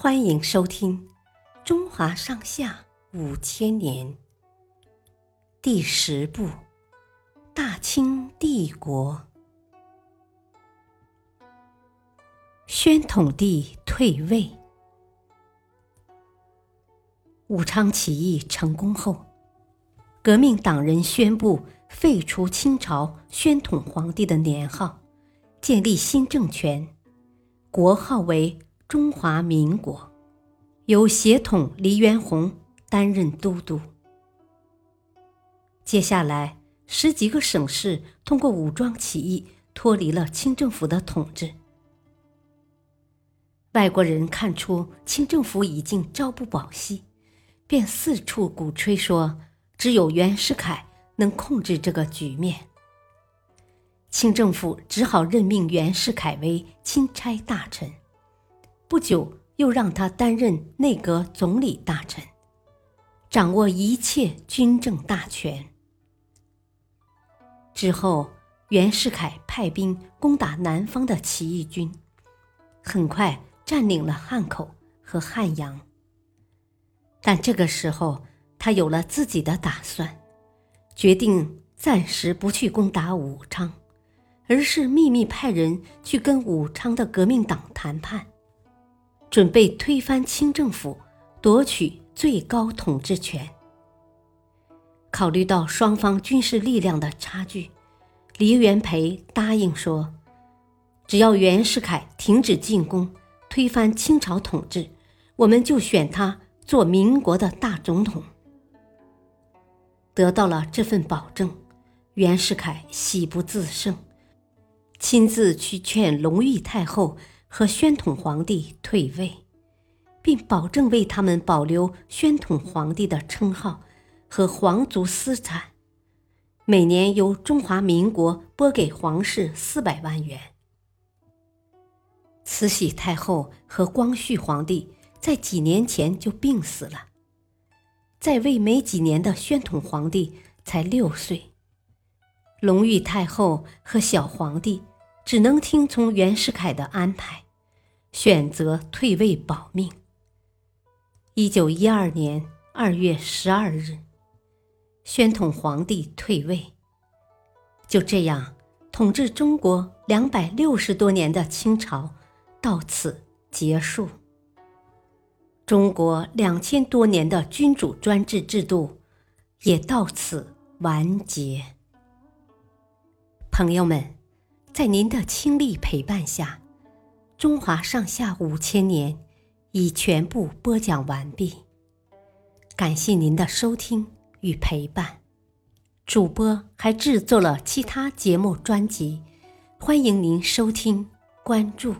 欢迎收听《中华上下五千年》第十部《大清帝国》。宣统帝退位。武昌起义成功后，革命党人宣布废除清朝宣统皇帝的年号，建立新政权，国号为中华民国，由协统黎元洪担任都督。接下来，十几个省市通过武装起义脱离了清政府的统治。外国人看出清政府已经朝不保夕，便四处鼓吹说，只有袁世凯能控制这个局面。清政府只好任命袁世凯为钦差大臣，不久又让他担任内阁总理大臣，掌握一切军政大权。之后，袁世凯派兵攻打南方的起义军，很快。占领了汉口和汉阳，但这个时候他有了自己的打算，决定暂时不去攻打武昌，而是秘密派人去跟武昌的革命党谈判，准备推翻清政府，夺取最高统治权。考虑到双方军事力量的差距，黎元培答应说，只要袁世凯停止进攻。推翻清朝统治，我们就选他做民国的大总统。得到了这份保证，袁世凯喜不自胜，亲自去劝隆裕太后和宣统皇帝退位，并保证为他们保留宣统皇帝的称号和皇族私产，每年由中华民国拨给皇室四百万元。慈禧太后和光绪皇帝在几年前就病死了，在位没几年的宣统皇帝才六岁，隆裕太后和小皇帝只能听从袁世凯的安排，选择退位保命。一九一二年二月十二日，宣统皇帝退位。就这样，统治中国两百六十多年的清朝。到此结束，中国两千多年的君主专制制度也到此完结。朋友们，在您的倾力陪伴下，中华上下五千年已全部播讲完毕。感谢您的收听与陪伴，主播还制作了其他节目专辑，欢迎您收听关注。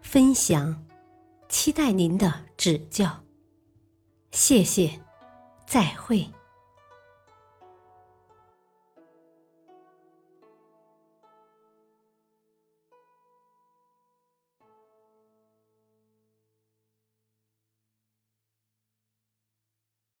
分享，期待您的指教。谢谢，再会。